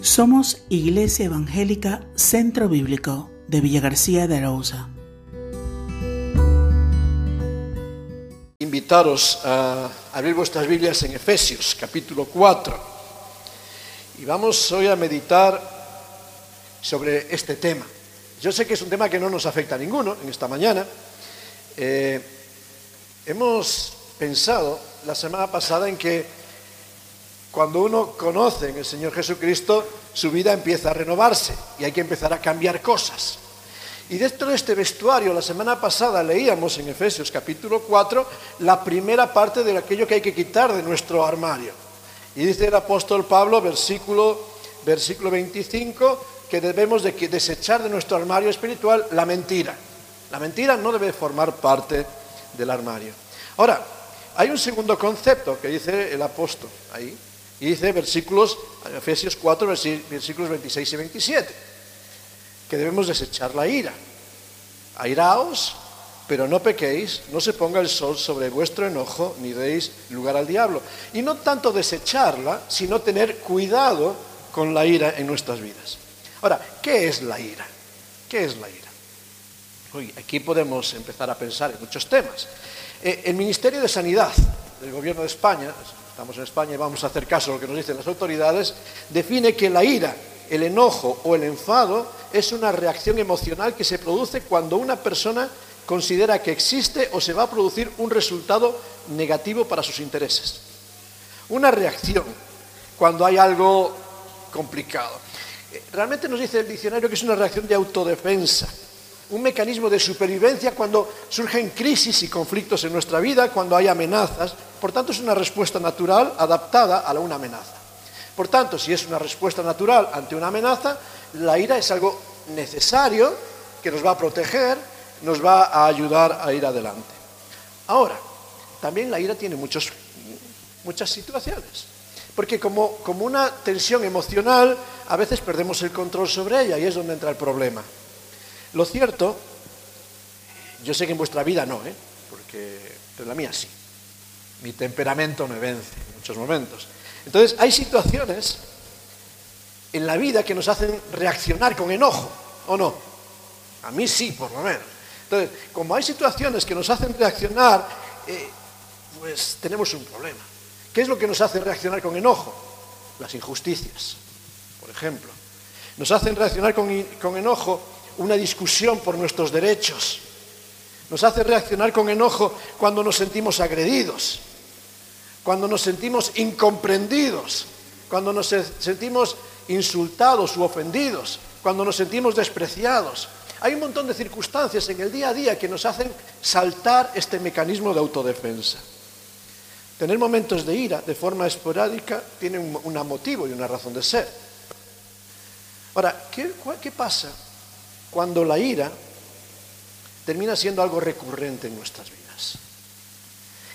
Somos Iglesia Evangélica Centro Bíblico de Villa García de Arauza. Invitaros a abrir vuestras Biblias en Efesios, capítulo 4. Y vamos hoy a meditar sobre este tema. Yo sé que es un tema que no nos afecta a ninguno en esta mañana. Eh, hemos pensado la semana pasada en que cuando uno conoce en el Señor Jesucristo, su vida empieza a renovarse y hay que empezar a cambiar cosas. Y dentro de este vestuario, la semana pasada leíamos en Efesios capítulo 4 la primera parte de aquello que hay que quitar de nuestro armario. Y dice el apóstol Pablo, versículo, versículo 25, que debemos de desechar de nuestro armario espiritual la mentira. La mentira no debe formar parte del armario. Ahora, hay un segundo concepto que dice el apóstol ahí, y dice versículos, Efesios 4, versículos 26 y 27, que debemos desechar la ira. Airaos, pero no pequéis, no se ponga el sol sobre vuestro enojo, ni deis lugar al diablo. Y no tanto desecharla, sino tener cuidado con la ira en nuestras vidas. Ahora, ¿qué es la ira? ¿Qué es la ira? Hoy aquí podemos empezar a pensar en muchos temas. Eh, el Ministerio de Sanidad del Gobierno de España, estamos en España y vamos a hacer caso a lo que nos dicen las autoridades, define que la ira, el enojo o el enfado es una reacción emocional que se produce cuando una persona considera que existe o se va a producir un resultado negativo para sus intereses. Una reacción cuando hay algo complicado. Realmente nos dice el diccionario que es una reacción de autodefensa un mecanismo de supervivencia cuando surgen crisis y conflictos en nuestra vida, cuando hay amenazas. Por tanto, es una respuesta natural adaptada a una amenaza. Por tanto, si es una respuesta natural ante una amenaza, la ira es algo necesario que nos va a proteger, nos va a ayudar a ir adelante. Ahora, también la ira tiene muchos, muchas situaciones. Porque como, como una tensión emocional, a veces perdemos el control sobre ella y es donde entra el problema. Lo cierto, yo sé que en vuestra vida no, ¿eh? porque en la mía sí. Mi temperamento me vence en muchos momentos. Entonces, hay situaciones en la vida que nos hacen reaccionar con enojo, ¿o no? A mí sí, por lo menos. Entonces, como hay situaciones que nos hacen reaccionar, eh, pues tenemos un problema. ¿Qué es lo que nos hace reaccionar con enojo? Las injusticias, por ejemplo. Nos hacen reaccionar con enojo una discusión por nuestros derechos. Nos hace reaccionar con enojo cuando nos sentimos agredidos, cuando nos sentimos incomprendidos, cuando nos sentimos insultados u ofendidos, cuando nos sentimos despreciados. Hay un montón de circunstancias en el día a día que nos hacen saltar este mecanismo de autodefensa. Tener momentos de ira de forma esporádica tiene un, motivo y una razón de ser. Ahora, ¿qué, pasa cuando la ira termina siendo algo recurrente en nuestras vidas.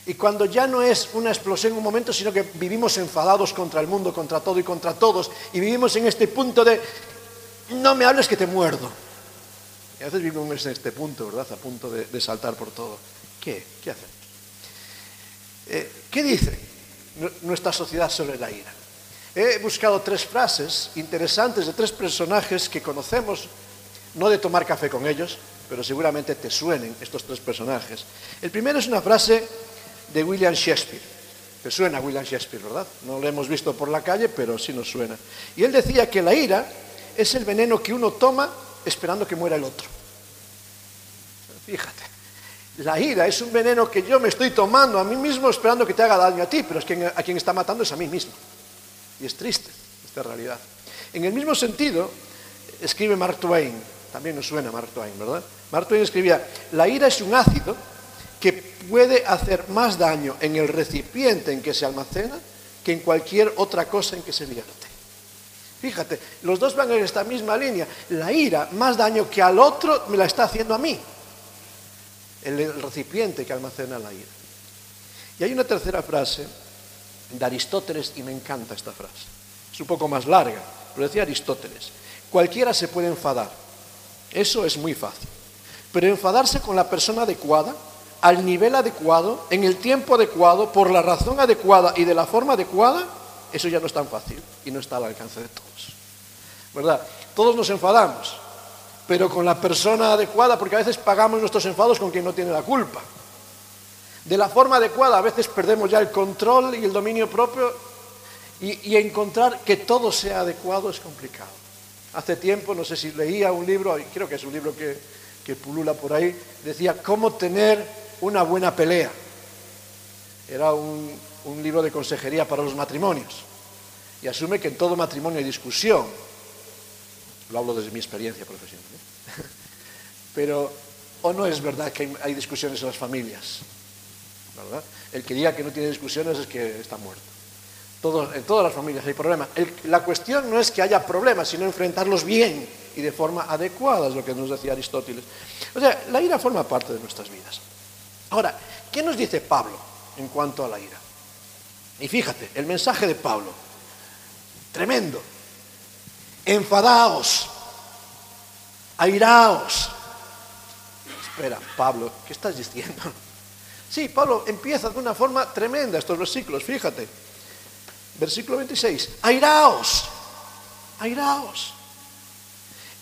Y cuando ya no es una explosión en un momento, sino que vivimos enfadados contra el mundo, contra todo y contra todos, y vivimos en este punto de, no me hables que te muerdo. Y a veces vivimos en este punto, ¿verdad? A punto de, saltar por todo. ¿Qué? ¿Qué hacemos? Eh, ¿Qué dice nuestra sociedad sobre la ira? He buscado tres frases interesantes de tres personajes que conocemos no de tomar café con ellos, pero seguramente te suenen estos tres personajes. El primero es una frase de William Shakespeare. Te suena William Shakespeare, ¿verdad? No lo hemos visto por la calle, pero sí nos suena. Y él decía que la ira es el veneno que uno toma esperando que muera el otro. Fíjate, la ira es un veneno que yo me estoy tomando a mí mismo esperando que te haga daño a ti, pero es a quien está matando es a mí mismo. Y es triste esta realidad. En el mismo sentido, escribe Mark Twain, también nos suena Mark Twain, ¿verdad? Mark Twain escribía, la ira es un ácido que puede hacer más daño en el recipiente en que se almacena que en cualquier otra cosa en que se vierte. Fíjate, los dos van en esta misma línea. La ira, más daño que al otro, me la está haciendo a mí. El recipiente que almacena la ira. Y hay una tercera frase de Aristóteles, y me encanta esta frase. Es un poco más larga, pero decía Aristóteles, cualquiera se puede enfadar, eso es muy fácil. Pero enfadarse con la persona adecuada, al nivel adecuado, en el tiempo adecuado, por la razón adecuada y de la forma adecuada, eso ya no es tan fácil y no está al alcance de todos. ¿verdad? Todos nos enfadamos, pero con la persona adecuada, porque a veces pagamos nuestros enfados con quien no tiene la culpa. De la forma adecuada, a veces perdemos ya el control y el dominio propio y, encontrar que todo sea adecuado es complicado. Hace tiempo, no sé si leía un libro, creo que es un libro que, pulula por ahí, decía cómo tener una buena pelea. Era un, libro de consejería para los matrimonios y asume que en todo matrimonio hay discusión. Lo hablo desde mi experiencia profesional. ¿eh? Pero, ¿o no es verdad que hay discusiones en las familias? ¿verdad? El que diga que no tiene discusiones es que está muerto. En todas las familias hay problemas. la cuestión no es que haya problemas, sino enfrentarlos bien y de forma adecuada, es lo que nos decía Aristóteles. O sea, la ira forma parte de nuestras vidas. Ahora, ¿qué nos dice Pablo en cuanto a la ira? Y fíjate, el mensaje de Pablo, tremendo. Enfadaos, airaos. Espera, Pablo, ¿qué estás diciendo? Sí, Pablo empieza de una forma tremenda estos versículos, fíjate. Versículo 26, airaos, airaos.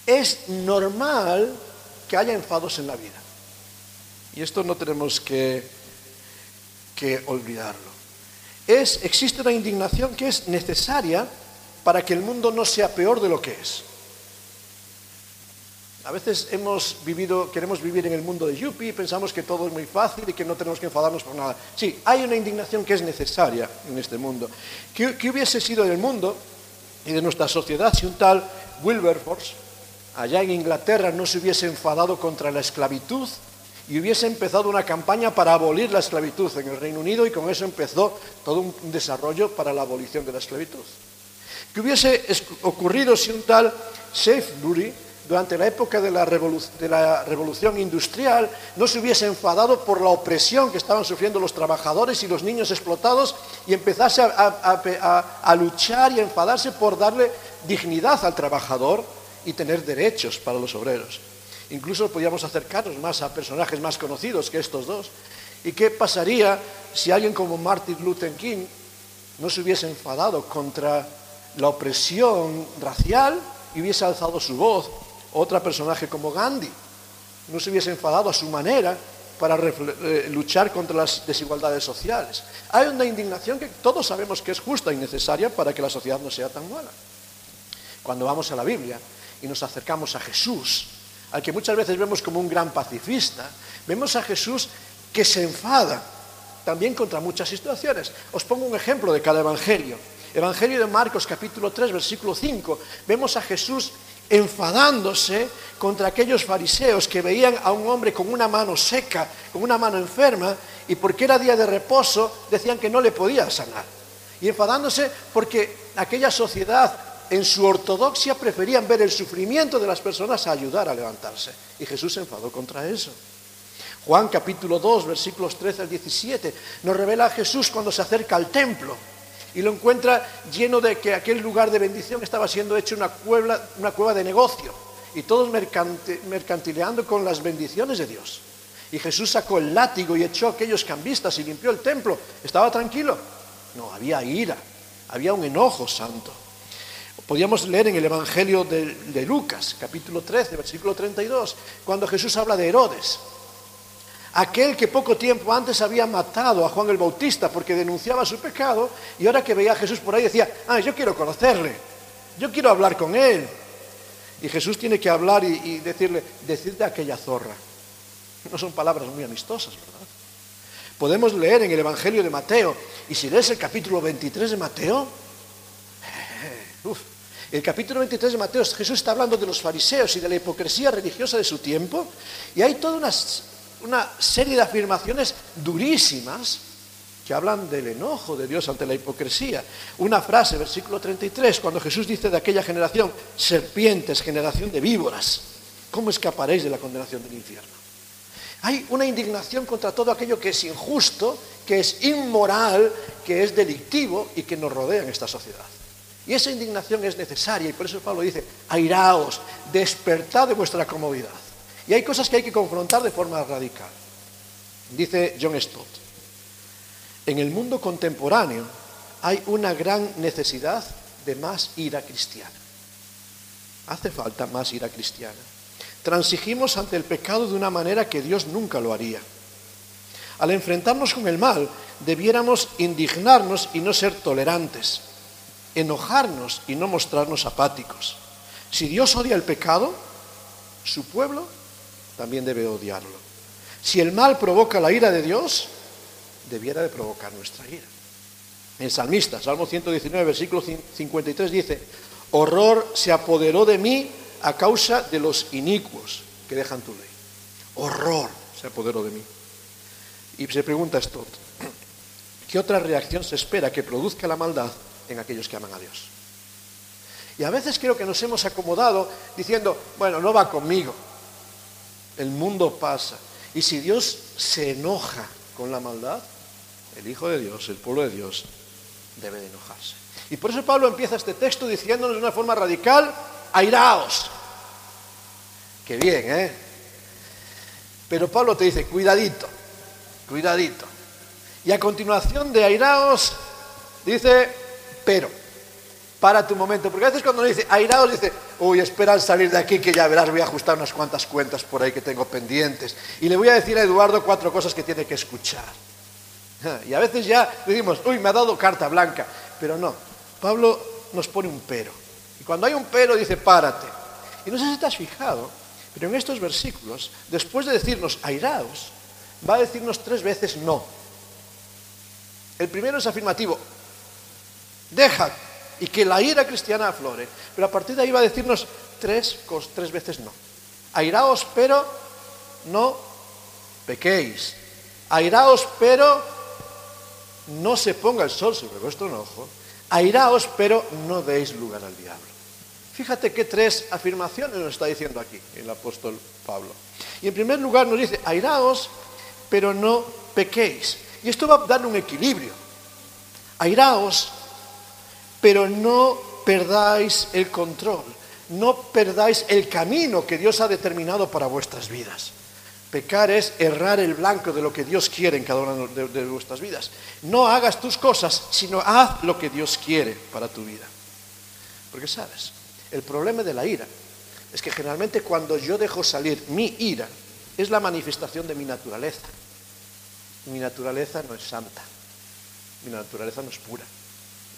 Es normal que haya enfados en la vida. Y esto no tenemos que, que olvidarlo. Es, existe una indignación que es necesaria para que el mundo no sea peor de lo que es. A veces queremos vivir en el mundo de Yuppie y pensamos que todo es muy fácil y que no tenemos que enfadarnos por nada. Sí, hay una indignación que es necesaria en este mundo. ¿Qué, hubiese sido del mundo y de nuestra sociedad si un tal Wilberforce, allá en Inglaterra, no se hubiese enfadado contra la esclavitud y hubiese empezado una campaña para abolir la esclavitud en el Reino Unido y con eso empezó todo un desarrollo para la abolición de la esclavitud? ¿Qué hubiese ocurrido si un tal Safebury durante la época de la, revolución industrial no se hubiese enfadado por la opresión que estaban sufriendo los trabajadores y los niños explotados y empezase a, luchar y a enfadarse por darle dignidad al trabajador y tener derechos para los obreros. Incluso podíamos acercarnos más a personajes más conocidos que estos dos. ¿Y qué pasaría si alguien como Martin Luther King no se hubiese enfadado contra la opresión racial y hubiese alzado su voz otra personaje como Gandhi no se hubiese enfadado a su manera para eh, luchar contra las desigualdades sociales. Hay una indignación que todos sabemos que es justa y necesaria para que la sociedad no sea tan mala. Cuando vamos a la Biblia y nos acercamos a Jesús, al que muchas veces vemos como un gran pacifista, vemos a Jesús que se enfada también contra muchas situaciones. Os pongo un ejemplo de cada evangelio. Evangelio de Marcos capítulo 3 versículo 5. Vemos a Jesús enfadándose contra aquellos fariseos que veían a un hombre con una mano seca, con una mano enferma, y porque era día de reposo decían que no le podía sanar. Y enfadándose porque aquella sociedad en su ortodoxia preferían ver el sufrimiento de las personas a ayudar a levantarse. Y Jesús se enfadó contra eso. Juan capítulo 2, versículos 13 al 17, nos revela a Jesús cuando se acerca al templo y lo encuentra lleno de que aquel lugar de bendición estaba siendo hecho una cueva, una cueva de negocio y todos mercantileando con las bendiciones de Dios. Y Jesús sacó el látigo y echó a aquellos cambistas y limpió el templo. ¿Estaba tranquilo? No, había ira, había un enojo santo. Podíamos leer en el Evangelio de, de Lucas, capítulo 13, versículo 32, cuando Jesús habla de Herodes aquel que poco tiempo antes había matado a Juan el Bautista porque denunciaba su pecado y ahora que veía a Jesús por ahí decía, ah, yo quiero conocerle, yo quiero hablar con él. Y Jesús tiene que hablar y, decirle, decirle a aquella zorra. No son palabras muy amistosas, ¿verdad? Podemos leer en el Evangelio de Mateo, y si lees el capítulo 23 de Mateo, uf, el capítulo 23 de Mateo, Jesús está hablando de los fariseos y de la hipocresía religiosa de su tiempo, y hay toda una una serie de afirmaciones durísimas que hablan del enojo de Dios ante la hipocresía. Una frase, versículo 33, cuando Jesús dice de aquella generación, serpientes, generación de víboras, ¿cómo escaparéis de la condenación del infierno? Hay una indignación contra todo aquello que es injusto, que es inmoral, que es delictivo y que nos rodea en esta sociedad. Y esa indignación es necesaria y por eso Pablo dice, airaos, despertad de vuestra comodidad. Y hay cosas que hay que confrontar de forma radical. Dice John Stott, en el mundo contemporáneo hay una gran necesidad de más ira cristiana. Hace falta más ira cristiana. Transigimos ante el pecado de una manera que Dios nunca lo haría. Al enfrentarnos con el mal, debiéramos indignarnos y no ser tolerantes, enojarnos y no mostrarnos apáticos. Si Dios odia el pecado, su pueblo también debe odiarlo. Si el mal provoca la ira de Dios, debiera de provocar nuestra ira. El salmista, Salmo 119, versículo 53 dice, horror se apoderó de mí a causa de los inicuos que dejan tu ley. Horror se apoderó de mí. Y se pregunta esto, ¿qué otra reacción se espera que produzca la maldad en aquellos que aman a Dios? Y a veces creo que nos hemos acomodado diciendo, bueno, no va conmigo, el mundo pasa. Y si Dios se enoja con la maldad, el Hijo de Dios, el pueblo de Dios, debe de enojarse. Y por eso Pablo empieza este texto diciéndonos de una forma radical, airaos. Qué bien, ¿eh? Pero Pablo te dice, cuidadito, cuidadito. Y a continuación de airaos, dice, pero, para tu momento. Porque a veces cuando dice airaos, dice, uy, esperan salir de aquí que ya verás, voy a ajustar unas cuantas cuentas por ahí que tengo pendientes. Y le voy a decir a Eduardo cuatro cosas que tiene que escuchar. Y a veces ya decimos, uy, me ha dado carta blanca. Pero no, Pablo nos pone un pero. Y cuando hay un pero dice, párate. Y no sé si te has fijado, pero en estos versículos, después de decirnos airaos, va a decirnos tres veces no. El primero es afirmativo, deja y que la ira cristiana aflore. Pero a partir de ahí va a decirnos tres, tres veces no. Airaos, pero no pequéis. Airaos, pero no se ponga el sol sobre vuestro enojo. Airaos, pero no deis lugar al diablo. Fíjate qué tres afirmaciones nos está diciendo aquí el apóstol Pablo. Y en primer lugar nos dice, airaos, pero no pequéis. Y esto va a dar un equilibrio. Airaos, pero no perdáis el control, no perdáis el camino que Dios ha determinado para vuestras vidas. Pecar es errar el blanco de lo que Dios quiere en cada una de, vuestras vidas. No hagas tus cosas, sino haz lo que Dios quiere para tu vida. Porque sabes, el problema de la ira es que generalmente cuando yo dejo salir mi ira, es la manifestación de mi naturaleza. Mi naturaleza no es santa, mi naturaleza no es pura.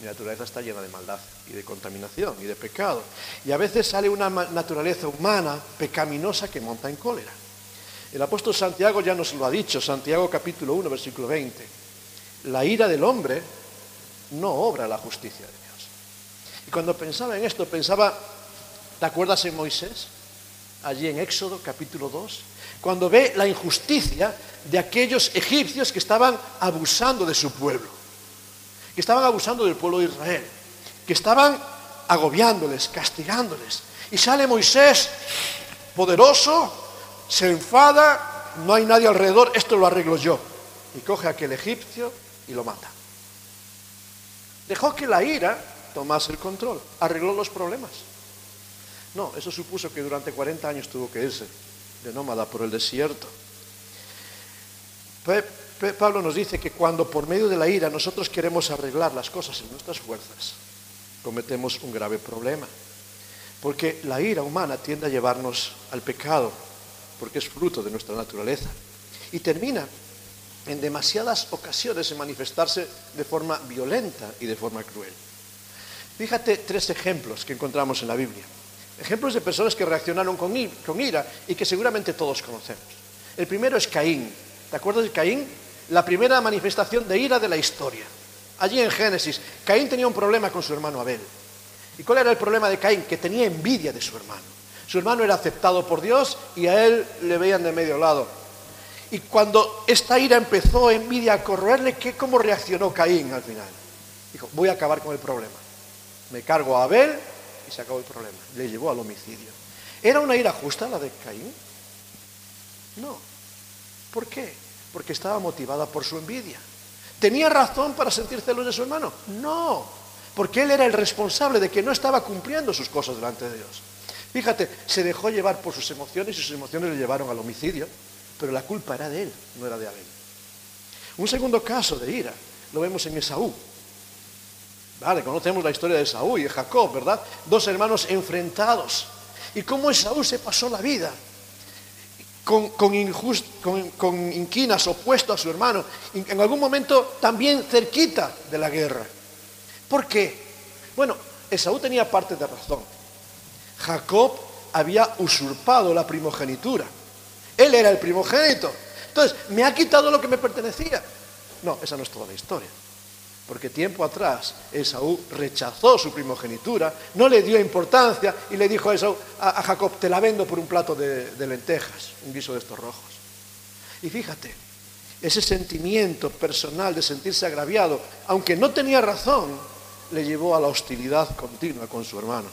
Mi naturaleza está llena de maldad y de contaminación y de pecado. Y a veces sale una naturaleza humana pecaminosa que monta en cólera. El apóstol Santiago ya nos lo ha dicho, Santiago capítulo 1, versículo 20. La ira del hombre no obra la justicia de Dios. Y cuando pensaba en esto, pensaba, ¿te acuerdas en Moisés? Allí en Éxodo capítulo 2, cuando ve la injusticia de aquellos egipcios que estaban abusando de su pueblo, que estaban abusando del pueblo de Israel, que estaban agobiándoles, castigándoles. Y sale Moisés, poderoso, se enfada, no hay nadie alrededor, esto lo arreglo yo. Y coge a aquel egipcio y lo mata. Dejó que la ira tomase el control, arregló los problemas. No, eso supuso que durante 40 años tuvo que irse de nómada por el desierto. Pablo nos dice que cuando por medio de la ira nosotros queremos arreglar las cosas en nuestras fuerzas, cometemos un grave problema. Porque la ira humana tiende a llevarnos al pecado, porque es fruto de nuestra naturaleza. Y termina en demasiadas ocasiones en manifestarse de forma violenta y de forma cruel. Fíjate tres ejemplos que encontramos en la Biblia. Ejemplos de personas que reaccionaron con ira y que seguramente todos conocemos. El primero es Caín. ¿Te acuerdas de Caín? La primera manifestación de ira de la historia. Allí en Génesis, Caín tenía un problema con su hermano Abel. ¿Y cuál era el problema de Caín? Que tenía envidia de su hermano. Su hermano era aceptado por Dios y a él le veían de medio lado. Y cuando esta ira empezó, envidia, a corroerle, ¿qué, ¿cómo reaccionó Caín al final? Dijo, voy a acabar con el problema. Me cargo a Abel y se acabó el problema. Le llevó al homicidio. ¿Era una ira justa la de Caín? No. ¿Por qué? Porque estaba motivada por su envidia. ¿Tenía razón para sentir celos de su hermano? No. Porque él era el responsable de que no estaba cumpliendo sus cosas delante de Dios. Fíjate, se dejó llevar por sus emociones y sus emociones le llevaron al homicidio, pero la culpa era de él, no era de Abel. Un segundo caso de ira lo vemos en Esaú. Vale, conocemos la historia de Esaú y de Jacob, ¿verdad? Dos hermanos enfrentados y cómo Esaú se pasó la vida con, con, inquinas opuesto a su hermano, en algún momento también cerquita de la guerra. ¿Por qué? Bueno, Esaú tenía parte de razón. Jacob había usurpado la primogenitura. Él era el primogénito. Entonces, me ha quitado lo que me pertenecía. No, esa no es toda la historia. Porque tiempo atrás Esaú rechazó su primogenitura, no le dio importancia y le dijo a, Esaú, a, Jacob, te la vendo por un plato de, lentejas, un guiso de estos rojos. Y fíjate, ese sentimiento personal de sentirse agraviado, aunque no tenía razón, le llevó a la hostilidad continua con su hermano.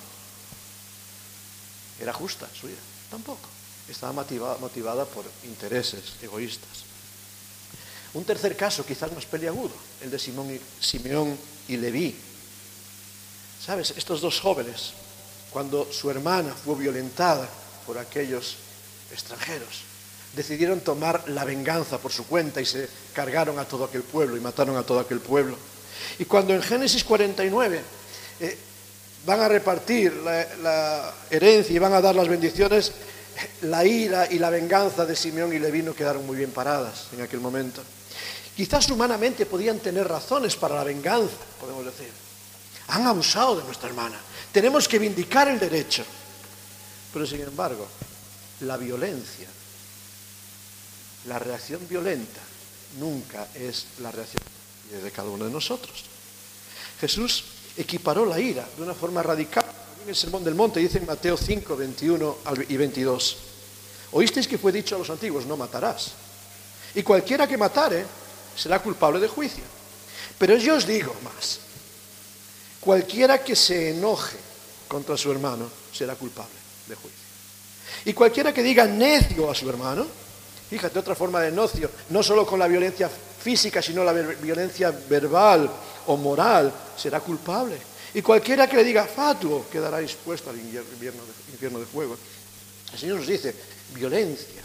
¿Era justa su vida? Tampoco. Estaba motivada, por intereses egoístas. Un tercer caso, quizás más peliagudo, el de Simón Simeón y Leví. ¿Sabes? Estos dos jóvenes, cuando su hermana fue violentada por aquellos extranjeros, decidieron tomar la venganza por su cuenta y se cargaron a todo aquel pueblo y mataron a todo aquel pueblo. Y cuando en Génesis 49 eh, van a repartir la, herencia y van a dar las bendiciones, la ira y la venganza de Simeón y Leví no quedaron muy bien paradas en aquel momento. Quizás humanamente podían tener razones para la venganza, podemos decir. Han abusado de nuestra hermana. Tenemos que vindicar el derecho. Pero sin embargo, la violencia, la reacción violenta, nunca es la reacción de cada uno de nosotros. Jesús equiparó la ira de una forma radical. En el Sermón del Monte dice en Mateo 5, 21 y 22. Oísteis que fue dicho a los antiguos, no matarás. Y cualquiera que matare será culpable de juicio. Pero yo os digo más, cualquiera que se enoje contra su hermano será culpable de juicio. Y cualquiera que diga necio a su hermano, fíjate otra forma de necio, no solo con la violencia física, sino la violencia verbal o moral, será culpable. Y cualquiera que le diga fatuo quedará expuesto al infierno de, fuego. El Señor nos dice, violencia,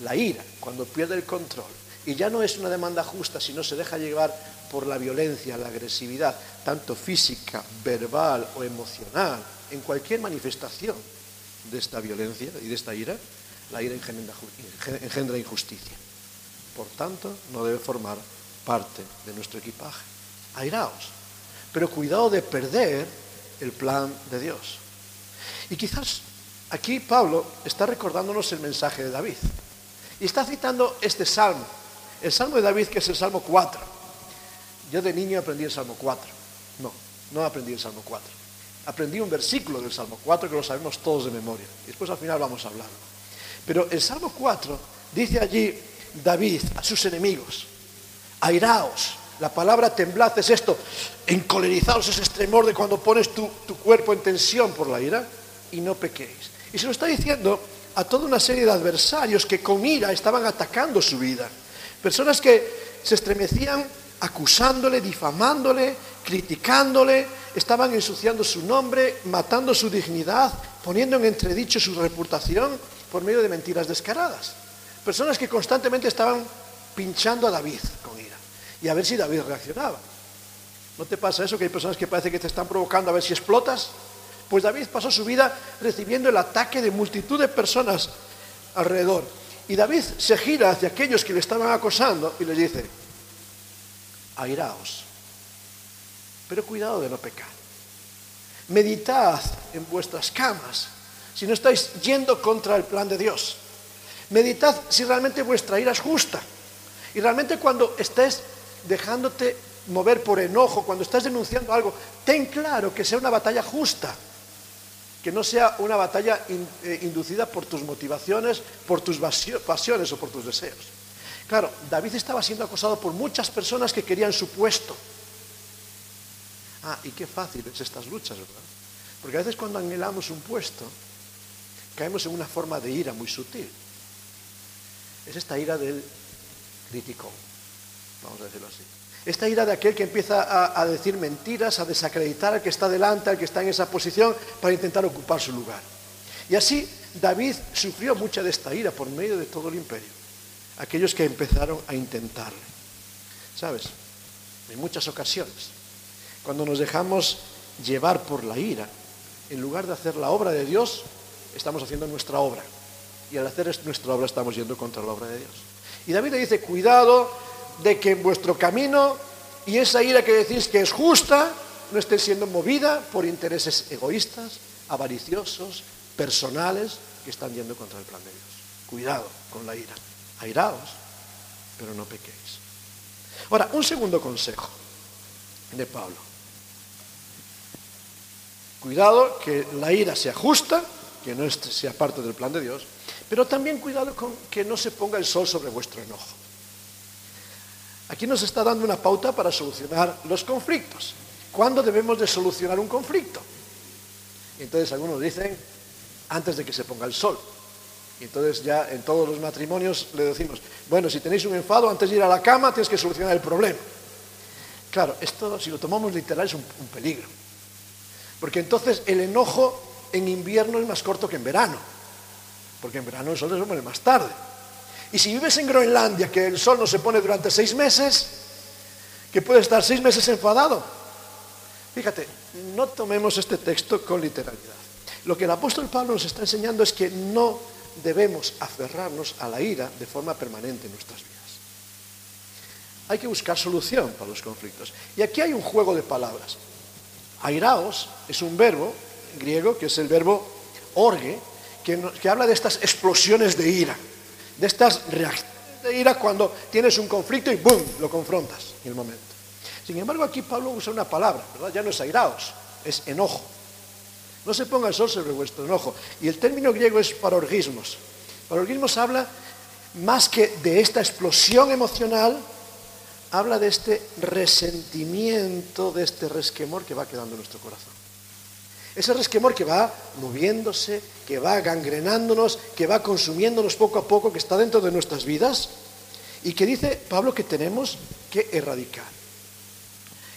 la ira, cuando pierde el control, y ya no es una demanda justa, sino se deja llevar por la violencia, la agresividad, tanto física, verbal o emocional, en cualquier manifestación de esta violencia y de esta ira, la ira engendra injusticia. Por tanto, no debe formar parte de nuestro equipaje. Airaos, pero cuidado de perder el plan de Dios. Y quizás aquí Pablo está recordándonos el mensaje de David. Y está citando este salmo, el salmo de David que es el salmo 4. Yo de niño aprendí el salmo 4. No, no aprendí el salmo 4. Aprendí un versículo del salmo 4 que lo sabemos todos de memoria. Después al final vamos a hablarlo. Pero el salmo 4 dice allí David a sus enemigos, airaos. La palabra temblad es esto, encolerizaos es tremor de cuando pones tu, tu cuerpo en tensión por la ira y no pequéis. Y se lo está diciendo a toda una serie de adversarios que con ira estaban atacando su vida. Personas que se estremecían acusándole, difamándole, criticándole, estaban ensuciando su nombre, matando su dignidad, poniendo en entredicho su reputación por medio de mentiras descaradas. Personas que constantemente estaban pinchando a David con ira y a ver si David reaccionaba. ¿No te pasa eso que hay personas que parece que te están provocando a ver si explotas? Pues David pasó su vida recibiendo el ataque de multitud de personas alrededor. Y David se gira hacia aquellos que le estaban acosando y les dice, airaos, pero cuidado de no pecar. Meditad en vuestras camas si no estáis yendo contra el plan de Dios. Meditad si realmente vuestra ira es justa. Y realmente cuando estés dejándote mover por enojo, cuando estás denunciando algo, ten claro que sea una batalla justa, que no sea una batalla eh, inducida por tus motivaciones, por tus pasiones o por tus deseos. Claro, David estaba siendo acosado por muchas personas que querían su puesto. Ah, y qué fácil es estas luchas, ¿verdad? Porque a veces cuando anhelamos un puesto, caemos en una forma de ira muy sutil. Es esta ira del crítico, vamos a decirlo así. Esta ira de aquel que empieza a, decir mentiras, a desacreditar al que está delante, al que está en esa posición, para intentar ocupar su lugar. Y así David sufrió mucha de esta ira por medio de todo el imperio. Aquellos que empezaron a intentarle. ¿Sabes? En muchas ocasiones, cuando nos dejamos llevar por la ira, en lugar de hacer la obra de Dios, estamos haciendo nuestra obra. Y al hacer nuestra obra estamos yendo contra la obra de Dios. Y David le dice, cuidado de que vuestro camino y esa ira que decís que es justa no esté siendo movida por intereses egoístas, avariciosos, personales, que están yendo contra el plan de Dios. Cuidado con la ira. Airaos, pero no pequéis. Ahora, un segundo consejo de Pablo. Cuidado que la ira sea justa, que no sea parte del plan de Dios, pero también cuidado con que no se ponga el sol sobre vuestro enojo. Aquí nos está dando una pauta para solucionar los conflictos. ¿Cuándo debemos de solucionar un conflicto? Entonces algunos dicen, antes de que se ponga el sol. Entonces ya en todos los matrimonios le decimos, bueno, si tenéis un enfado, antes de ir a la cama tienes que solucionar el problema. Claro, esto si lo tomamos literal es un, peligro. Porque entonces el enojo en invierno es más corto que en verano. Porque en verano el sol se pone más tarde. Y si vives en Groenlandia, que el sol no se pone durante seis meses, que puedes estar seis meses enfadado. Fíjate, no tomemos este texto con literalidad. Lo que el apóstol Pablo nos está enseñando es que no debemos aferrarnos a la ira de forma permanente en nuestras vidas. Hay que buscar solución para los conflictos. Y aquí hay un juego de palabras. Airaos es un verbo griego que es el verbo orgue, que, que habla de estas explosiones de ira, de estas reacciones de ira cuando tienes un conflicto y ¡boom! lo confrontas en el momento. Sin embargo, aquí Pablo usa una palabra. Ya no es airaos, es enojo. No se ponga el sol sobre vuestro enojo. Y el término griego es parorgismos. Parorgismos habla más que de esta explosión emocional, habla de este resentimiento, de este resquemor que va quedando en nuestro corazón. Ese resquemor que va moviéndose, que va gangrenándonos, que va consumiéndonos poco a poco, que está dentro de nuestras vidas y que dice Pablo que tenemos que erradicar.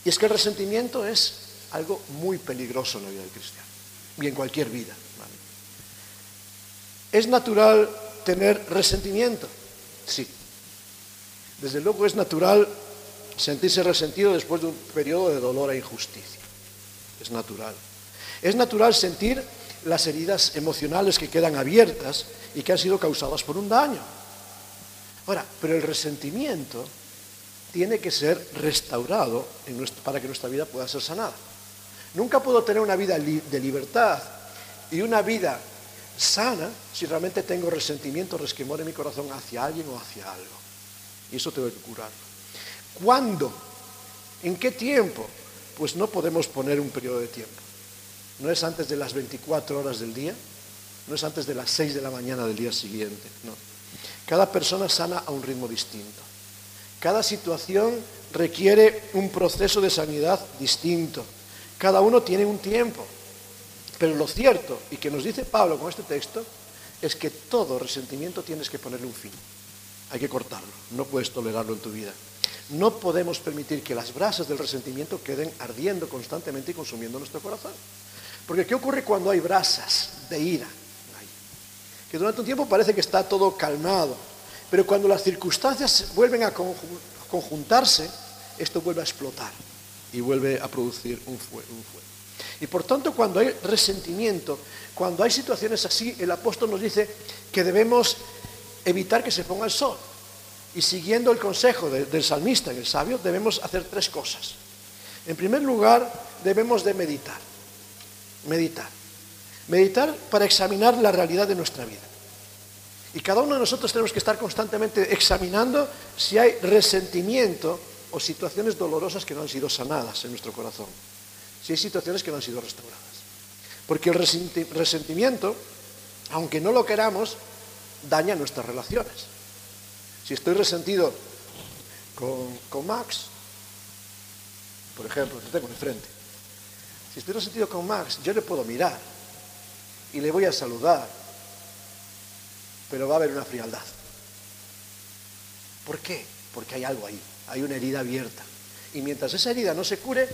Y es que el resentimiento es algo muy peligroso en la vida del cristiano y en cualquier vida. ¿Es natural tener resentimiento? Sí. Desde luego es natural sentirse resentido después de un periodo de dolor e injusticia. Es natural. Es natural sentir las heridas emocionales que quedan abiertas y que han sido causadas por un daño. Ahora, pero el resentimiento tiene que ser restaurado para que nuestra vida pueda ser sanada. Nunca puedo tener una vida de libertad y una vida sana si realmente tengo resentimiento, resquemor en mi corazón hacia alguien o hacia algo. Y eso tengo que curarlo. ¿Cuándo? ¿En qué tiempo? Pues no podemos poner un periodo de tiempo. No es antes de las 24 horas del día, no es antes de las 6 de la mañana del día siguiente, no. Cada persona sana a un ritmo distinto. Cada situación requiere un proceso de sanidad distinto. Cada uno tiene un tiempo. Pero lo cierto, y que nos dice Pablo con este texto, es que todo resentimiento tienes que ponerle un fin. Hay que cortarlo, no puedes tolerarlo en tu vida. No podemos permitir que las brasas del resentimiento queden ardiendo constantemente y consumiendo nuestro corazón. Porque ¿qué ocurre cuando hay brasas de ira? Que durante un tiempo parece que está todo calmado, pero cuando las circunstancias vuelven a conjuntarse, esto vuelve a explotar y vuelve a producir un fuego. Y por tanto, cuando hay resentimiento, cuando hay situaciones así, el apóstol nos dice que debemos evitar que se ponga el sol. Y siguiendo el consejo del salmista, el sabio, debemos hacer tres cosas. En primer lugar, debemos de meditar. Meditar. Meditar para examinar la realidad de nuestra vida. Y cada uno de nosotros tenemos que estar constantemente examinando si hay resentimiento o situaciones dolorosas que no han sido sanadas en nuestro corazón, si hay situaciones que no han sido restauradas. Porque el resentimiento, aunque no lo queramos, daña nuestras relaciones. Si estoy resentido con, Max, por ejemplo, que tengo enfrente, si estoy resentido con Max, yo le puedo mirar y le voy a saludar, pero va a haber una frialdad. ¿Por qué? Porque hay algo ahí hay una herida abierta. Y mientras esa herida no se cure,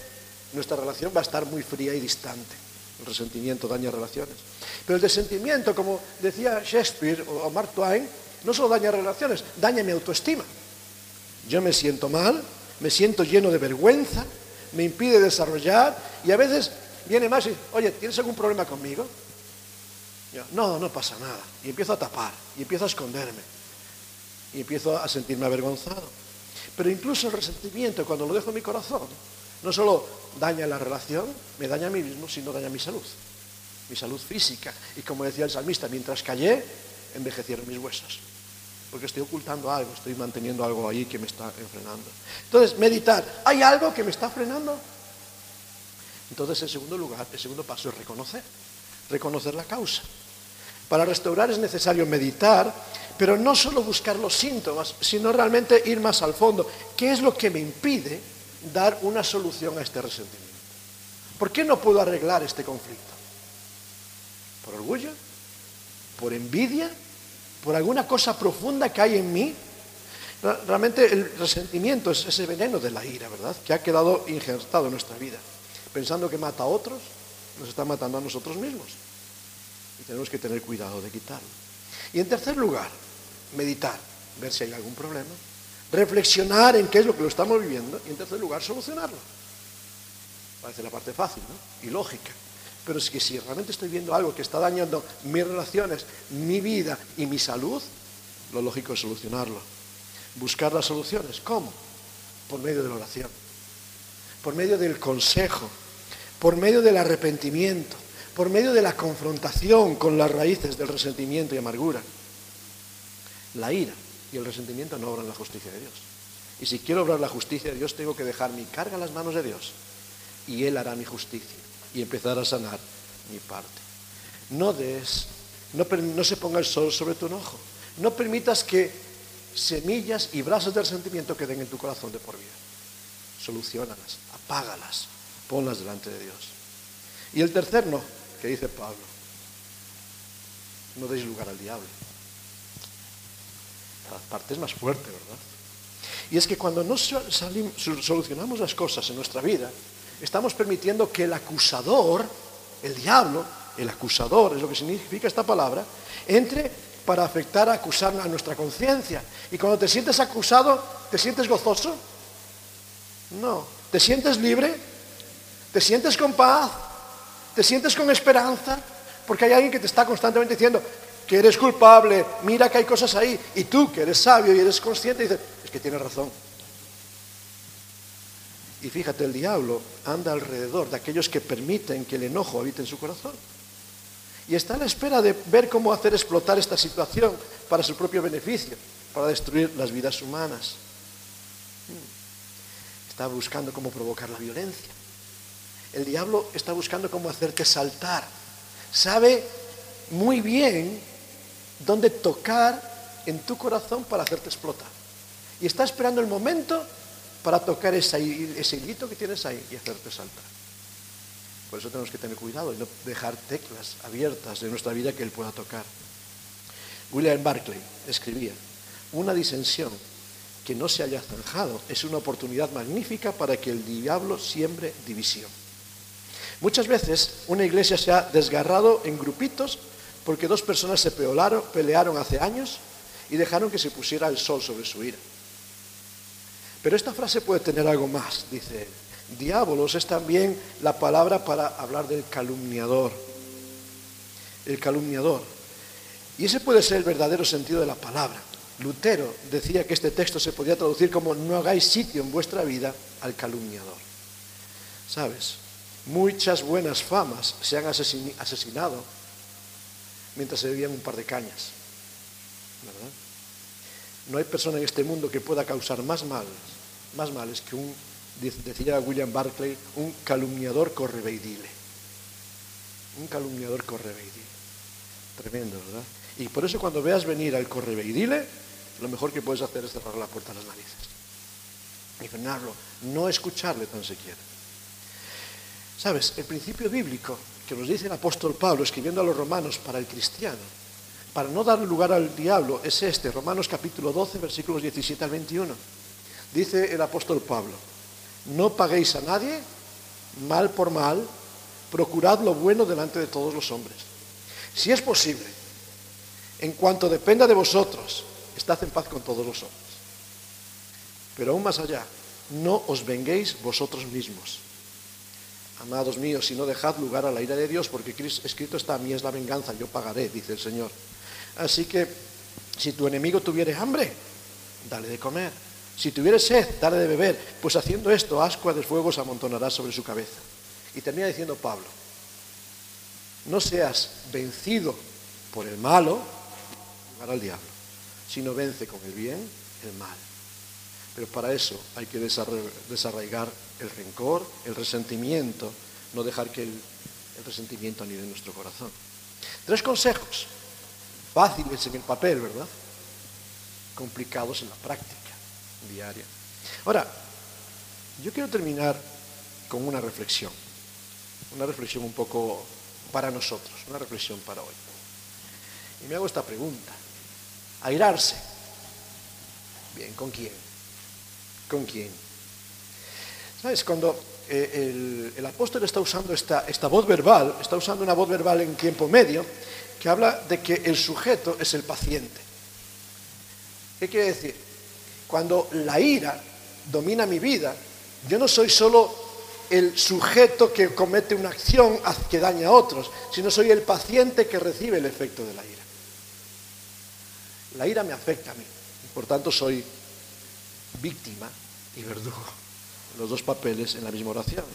nuestra relación va a estar muy fría y distante. El resentimiento daña relaciones. Pero el desentimiento, como decía Shakespeare o Mark Twain, no solo daña relaciones, daña mi autoestima. Yo me siento mal, me siento lleno de vergüenza, me impide desarrollar y a veces viene más y, oye, ¿tienes algún problema conmigo? Yo, no, no pasa nada. Y empiezo a tapar, y empiezo a esconderme, y empiezo a sentirme avergonzado. Pero incluso el resentimiento, cuando lo dejo en mi corazón, no solo daña la relación, me daña a mí mismo, sino daña mi salud, mi salud física. Y como decía el salmista, mientras callé, envejecieron mis huesos. Porque estoy ocultando algo, estoy manteniendo algo ahí que me está frenando. Entonces, meditar, ¿hay algo que me está frenando? Entonces, en segundo lugar, el segundo paso es reconocer, reconocer la causa. Para restaurar es necesario meditar, pero no solo buscar los síntomas, sino realmente ir más al fondo. ¿Qué es lo que me impide dar una solución a este resentimiento? ¿Por qué no puedo arreglar este conflicto? ¿Por orgullo? ¿Por envidia? ¿Por alguna cosa profunda que hay en mí? Realmente el resentimiento es ese veneno de la ira, ¿verdad? Que ha quedado injertado en nuestra vida. Pensando que mata a otros, nos está matando a nosotros mismos. Y tenemos que tener cuidado de quitarlo. Y en tercer lugar, meditar, ver si hay algún problema, reflexionar en qué es lo que lo estamos viviendo y en tercer lugar, solucionarlo. Parece la parte fácil ¿no? y lógica. Pero es que si realmente estoy viendo algo que está dañando mis relaciones, mi vida y mi salud, lo lógico es solucionarlo. Buscar las soluciones. ¿Cómo? Por medio de la oración, por medio del consejo, por medio del arrepentimiento, por medio de la confrontación con las raíces del resentimiento y amargura. La ira y el resentimiento no obran la justicia de Dios. Y si quiero obrar la justicia de Dios, tengo que dejar mi carga en las manos de Dios. Y Él hará mi justicia y empezar a sanar mi parte. No des, no, no se ponga el sol sobre tu enojo. No permitas que semillas y brazos del resentimiento queden en tu corazón de por vida. Solucionalas, apágalas, ponlas delante de Dios. Y el tercer no, que dice Pablo, no deis lugar al diablo. La parte es más fuerte, ¿verdad? Y es que cuando no solucionamos las cosas en nuestra vida, estamos permitiendo que el acusador, el diablo, el acusador, es lo que significa esta palabra, entre para afectar, a acusar a nuestra conciencia. Y cuando te sientes acusado, ¿te sientes gozoso? No. ¿Te sientes libre? ¿Te sientes con paz? ¿Te sientes con esperanza? Porque hay alguien que te está constantemente diciendo que eres culpable, mira que hay cosas ahí. Y tú, que eres sabio y eres consciente, dices, es que tienes razón. Y fíjate, el diablo anda alrededor de aquellos que permiten que el enojo habite en su corazón. Y está a la espera de ver cómo hacer explotar esta situación para su propio beneficio, para destruir las vidas humanas. Hmm. Está buscando cómo provocar la violencia. El diablo está buscando cómo hacerte saltar. Sabe muy bien dónde tocar en tu corazón para hacerte explotar. Y está esperando el momento para tocar ese, ese hilito que tienes ahí y hacerte saltar. Por eso tenemos que tener cuidado y no dejar teclas abiertas de nuestra vida que Él pueda tocar. William Barclay escribía, una disensión que no se haya zanjado es una oportunidad magnífica para que el diablo siembre división. Muchas veces una iglesia se ha desgarrado en grupitos porque dos personas se pelearon hace años y dejaron que se pusiera el sol sobre su ira. Pero esta frase puede tener algo más, dice Diabolos es también la palabra para hablar del calumniador. El calumniador. Y ese puede ser el verdadero sentido de la palabra. Lutero decía que este texto se podía traducir como no hagáis sitio en vuestra vida al calumniador. ¿Sabes? Muchas buenas famas se han asesinado mientras se bebían un par de cañas. ¿Verdad? No hay persona en este mundo que pueda causar más males, más males que un, decía William Barclay, un calumniador correveidile. Un calumniador correveidile. Tremendo, ¿verdad? Y por eso cuando veas venir al correveidile, lo mejor que puedes hacer es cerrar la puerta a las narices. Y frenarlo, no escucharle tan siquiera. ¿Sabes? El principio bíblico que nos dice el apóstol Pablo escribiendo a los romanos para el cristiano para no dar lugar al diablo es este, Romanos capítulo 12, versículos 17 al 21. Dice el apóstol Pablo, no paguéis a nadie mal por mal, procurad lo bueno delante de todos los hombres. Si es posible, en cuanto dependa de vosotros, estad en paz con todos los hombres. Pero aún más allá, no os venguéis vosotros mismos, Amados míos, si no dejad lugar a la ira de Dios, porque escrito está, a mí es la venganza, yo pagaré, dice el Señor. Así que, si tu enemigo tuviere hambre, dale de comer. Si tuviere sed, dale de beber, pues haciendo esto, ascua de fuego se amontonará sobre su cabeza. Y termina diciendo Pablo, no seas vencido por el malo, al diablo, sino vence con el bien el mal. Pero para eso hay que desarraigar el rencor, el resentimiento, no dejar que el, resentimiento anide en nuestro corazón. Tres consejos, fáciles en el papel, ¿verdad? Complicados en la práctica diaria. Ahora, yo quiero terminar con una reflexión, una reflexión un poco para nosotros, una reflexión para hoy. Y me hago esta pregunta. Airarse. Bien, ¿con quién? ¿Con quién? ¿Sabes? Cuando eh, el, apóstol está usando esta, esta voz verbal, está usando una voz verbal en tiempo medio, que habla de que el sujeto es el paciente. ¿Qué quiere decir? Cuando la ira domina mi vida, yo no soy solo el sujeto que comete una acción que daña a otros, sino soy el paciente que recibe el efecto de la ira. La ira me afecta a mí, por tanto soy víctima y verdugo, los dos papeles en la misma oración.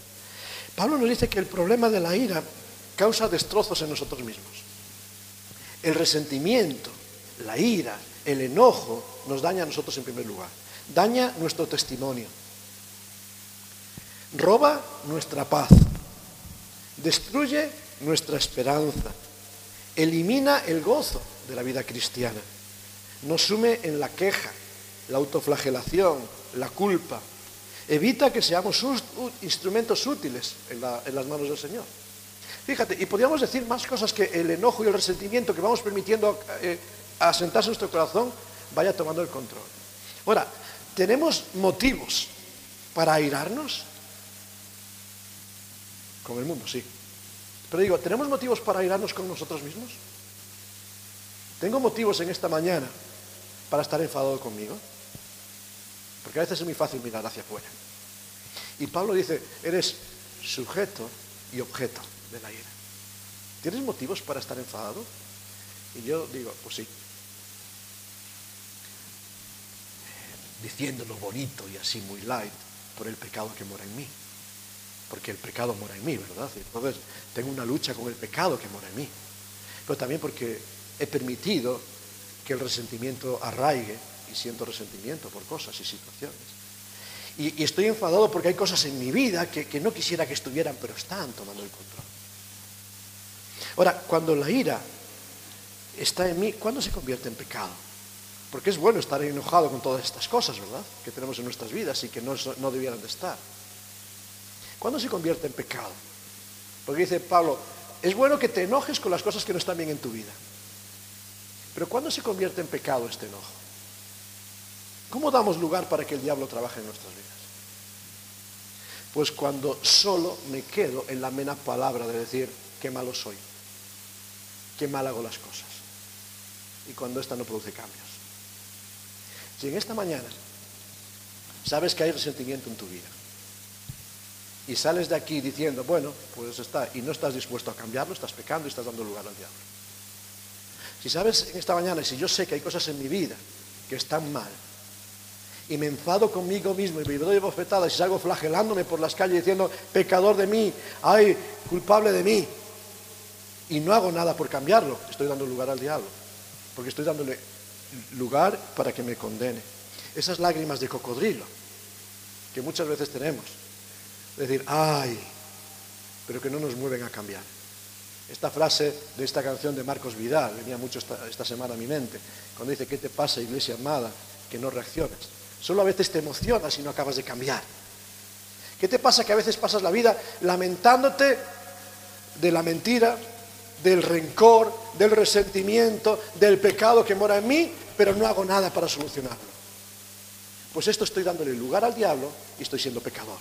Pablo nos dice que el problema de la ira causa destrozos en nosotros mismos. El resentimiento, la ira, el enojo nos daña a nosotros en primer lugar. Daña nuestro testimonio. Roba nuestra paz. Destruye nuestra esperanza. Elimina el gozo de la vida cristiana nos sume en la queja, la autoflagelación, la culpa. Evita que seamos instrumentos útiles en, las manos del Señor. Fíjate, y podríamos decir más cosas que el enojo y el resentimiento que vamos permitiendo eh, asentarse en nuestro corazón vaya tomando el control. Ahora, ¿tenemos motivos para airarnos? Con el mundo, sí. Pero digo, ¿tenemos motivos para airarnos con nosotros mismos? Tengo motivos en esta mañana para estar enfadado conmigo? Porque a veces es muy fácil mirar hacia afuera. Y Pablo dice, eres sujeto y objeto de la ira. ¿Tienes motivos para estar enfadado? Y yo digo, pues sí. Diciéndolo bonito y así muy light por el pecado que mora en mí. Porque el pecado mora en mí, ¿verdad? Entonces tengo una lucha con el pecado que mora en mí. Pero también porque he permitido que el resentimiento arraigue y siento resentimiento por cosas y situaciones. Y, estoy enfadado porque hay cosas en mi vida que, que no quisiera que estuvieran, pero están tomando el control. Ahora, cuando la ira está en mí, ¿cuándo se convierte en pecado? Porque es bueno estar enojado con todas estas cosas, ¿verdad? Que tenemos en nuestras vidas y que no, debieran de estar. ¿Cuándo se convierte en pecado? Porque dice Pablo, es bueno que te enojes con las cosas que no están bien en tu vida. Pero ¿cuándo se convierte en pecado este enojo? ¿Cómo damos lugar para que el diablo trabaje en nuestras vidas? Pues cuando solo me quedo en la mena palabra de decir, qué malo soy, qué mal hago las cosas. Y cuando esta no produce cambios. Si en esta mañana sabes que hay resentimiento en tu vida y sales de aquí diciendo, bueno, pues está, y no estás dispuesto a cambiarlo, estás pecando y estás dando lugar al diablo. Si sabes en esta mañana, si yo sé que hay cosas en mi vida que están mal, y me enfado conmigo mismo y me doy bofetadas y salgo flagelándome por las calles diciendo, pecador de mí, ay, culpable de mí, y no hago nada por cambiarlo, estoy dando lugar al diablo, porque estoy dándole lugar para que me condene. Esas lágrimas de cocodrilo que muchas veces tenemos, decir, ay, pero que no nos mueven a cambiar. Esta frase de esta canción de Marcos Vidal venía mucho esta, semana a mi mente, cuando dice, ¿qué te pasa, iglesia amada, que no reaccionas? Solo a veces te emocionas y no acabas de cambiar. ¿Qué te pasa que a veces pasas la vida lamentándote de la mentira, del rencor, del resentimiento, del pecado que mora en mí, pero no hago nada para solucionarlo? Pues esto estoy dándole lugar al diablo y estoy siendo pecador.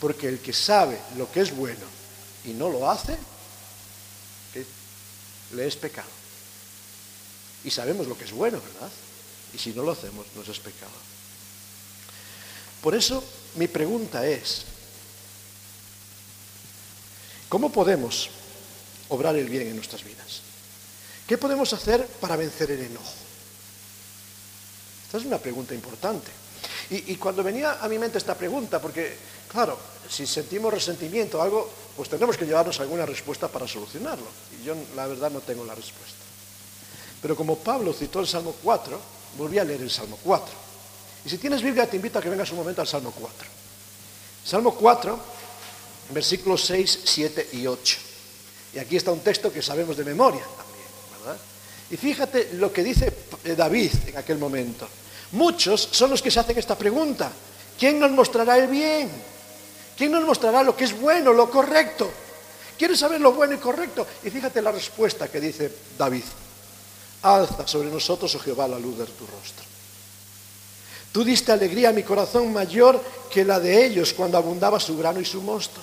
Porque el que sabe lo que es bueno y no lo hace, le es pecado. Y sabemos lo que es bueno, ¿verdad? Y si no lo hacemos, nos es pecado. Por eso mi pregunta es, ¿Cómo podemos obrar el bien en nuestras vidas? ¿Qué podemos hacer para vencer el enojo? Esta es una pregunta importante. Y, cuando venía a mi mente esta pregunta, porque, claro, si sentimos resentimiento o algo, pues tenemos que llevarnos alguna respuesta para solucionarlo. Y yo, la verdad, no tengo la respuesta. Pero como Pablo citó el Salmo 4, volví a leer el Salmo 4. Y si tienes Biblia, te invito a que vengas un momento al Salmo 4. Salmo 4, versículos 6, 7 y 8. Y aquí está un texto que sabemos de memoria también, ¿verdad? Y fíjate lo que dice David en aquel momento. Muchos son los que se hacen esta pregunta. ¿Quién nos mostrará el bien? ¿Quién nos mostrará lo que es bueno, lo correcto? ¿Quieres saber lo bueno y correcto? Y fíjate la respuesta que dice David. Alza sobre nosotros, oh Jehová, la luz de tu rostro. Tú diste alegría a mi corazón mayor que la de ellos cuando abundaba su grano y su mosto.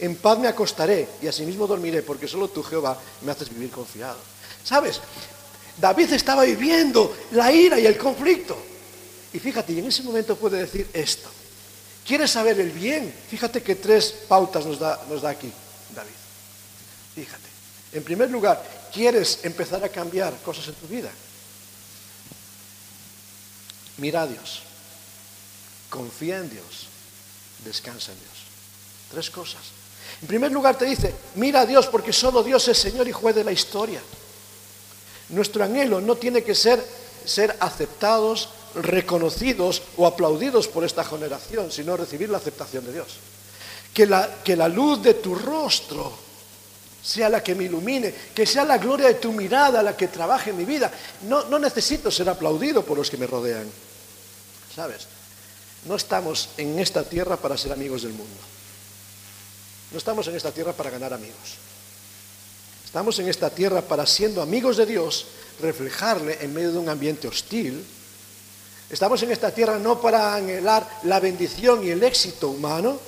En paz me acostaré y asimismo dormiré, porque solo tú, Jehová, me haces vivir confiado. ¿Sabes? David estaba viviendo la ira y el conflicto. Y fíjate, y en ese momento puede decir esto. ¿Quieres saber el bien? Fíjate que tres pautas nos da, nos da aquí David. Fíjate. En primer lugar, ¿quieres empezar a cambiar cosas en tu vida? Mira a Dios. Confía en Dios. Descansa en Dios. Tres cosas. En primer lugar te dice, mira a Dios porque solo Dios es Señor y juez de la historia. Nuestro anhelo no tiene que ser ser aceptados, reconocidos o aplaudidos por esta generación, sino recibir la aceptación de Dios. Que la, que la luz de tu rostro sea la que me ilumine, que sea la gloria de tu mirada la que trabaje en mi vida. No, no necesito ser aplaudido por los que me rodean. ¿Sabes? No estamos en esta tierra para ser amigos del mundo. No estamos en esta tierra para ganar amigos. Estamos en esta tierra para, siendo amigos de Dios, reflejarle en medio de un ambiente hostil. Estamos en esta tierra no para anhelar la bendición y el éxito humano,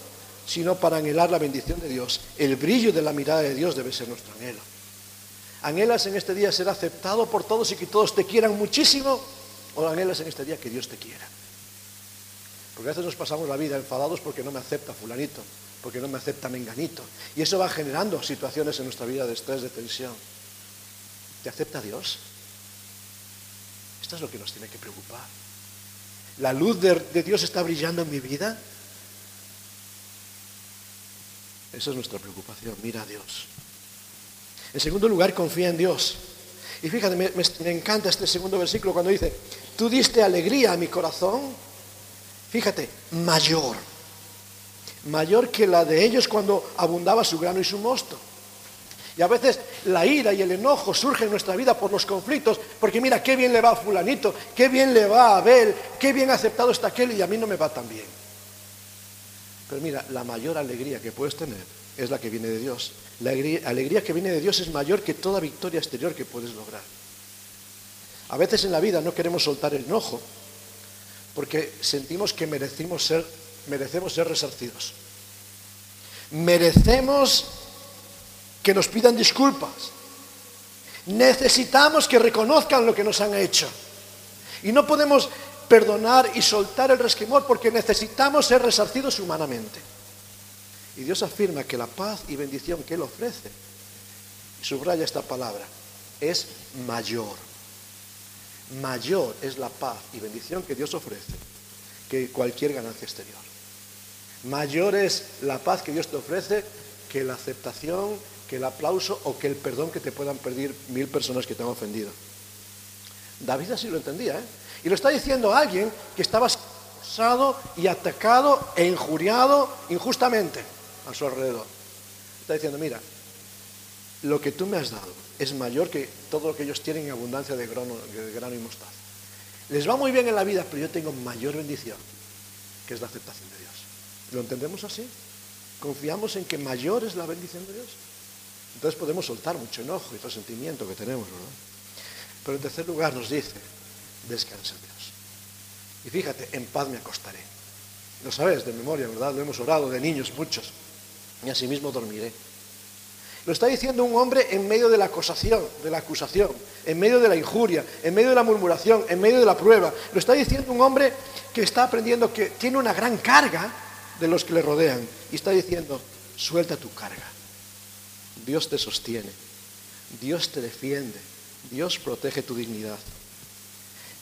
sino para anhelar la bendición de Dios. El brillo de la mirada de Dios debe ser nuestro anhelo. ¿Anhelas en este día ser aceptado por todos y que todos te quieran muchísimo? ¿O anhelas en este día que Dios te quiera? Porque a veces nos pasamos la vida enfadados porque no me acepta fulanito, porque no me acepta menganito. Y eso va generando situaciones en nuestra vida de estrés, de tensión. ¿Te acepta Dios? Esto es lo que nos tiene que preocupar. ¿La luz de, de Dios está brillando en mi vida? Esa es nuestra preocupación. Mira a Dios. En segundo lugar, confía en Dios. Y fíjate, me, encanta este segundo versículo cuando dice, tú diste alegría a mi corazón. Fíjate, mayor. Mayor que la de ellos cuando abundaba su grano y su mosto. Y a veces la ira y el enojo surgen en nuestra vida por los conflictos, porque mira, qué bien le va a fulanito, qué bien le va a Abel, qué bien aceptado está aquel y a mí no me va tan bien. Pero mira, la mayor alegría que puedes tener es la que viene de Dios. La alegría, que viene de Dios es mayor que toda victoria exterior que puedes lograr. A veces en la vida no queremos soltar el enojo porque sentimos que merecemos ser, merecemos ser resarcidos. Merecemos que nos pidan disculpas. Necesitamos que reconozcan lo que nos han hecho. Y no podemos perdonar y soltar el resquemor porque necesitamos ser resarcidos humanamente. Y Dios afirma que la paz y bendición que Él ofrece, subraya esta palabra, es mayor. Mayor es la paz y bendición que Dios ofrece que cualquier ganancia exterior. Mayor es la paz que Dios te ofrece que la aceptación, que el aplauso o que el perdón que te puedan pedir mil personas que te han ofendido. David así lo entendía, ¿eh? Y lo está diciendo alguien que estaba acosado y atacado e injuriado injustamente a su alrededor. Está diciendo, mira, lo que tú me has dado es mayor que todo lo que ellos tienen en abundancia de grano, de grano y mostaza. Les va muy bien en la vida, pero yo tengo mayor bendición, que es la aceptación de Dios. ¿Lo entendemos así? ¿Confiamos en que mayor es la bendición de Dios? Entonces podemos soltar mucho enojo y resentimiento que tenemos, ¿verdad? Pero en tercer lugar nos dice, descansa Dios. Y fíjate, en paz me acostaré. Lo sabes de memoria, ¿verdad? Lo hemos orado de niños muchos. Y asimismo dormiré. Lo está diciendo un hombre en medio de la acusación, de la acusación, en medio de la injuria, en medio de la murmuración, en medio de la prueba. Lo está diciendo un hombre que está aprendiendo que tiene una gran carga de los que le rodean. Y está diciendo, suelta tu carga. Dios te sostiene, Dios te defiende, Dios protege tu dignidad.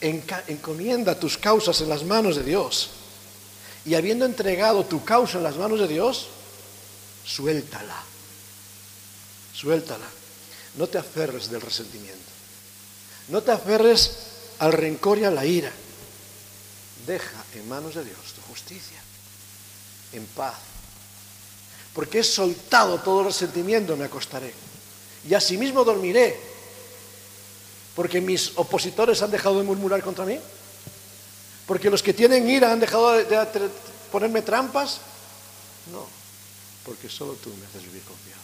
encomienda tus causas en las manos de Dios. Y habiendo entregado tu causa en las manos de Dios, suéltala. Suéltala. No te aferres del resentimiento. No te aferres al rencor y a la ira. Deja en manos de Dios tu justicia, en paz. Porque he soltado todo resentimiento, me acostaré. Y asimismo dormiré. Porque mis opositores han dejado de murmurar contra mí. Porque los que tienen ira han dejado de, ponerme trampas. No, porque solo tú me haces vivir confiado.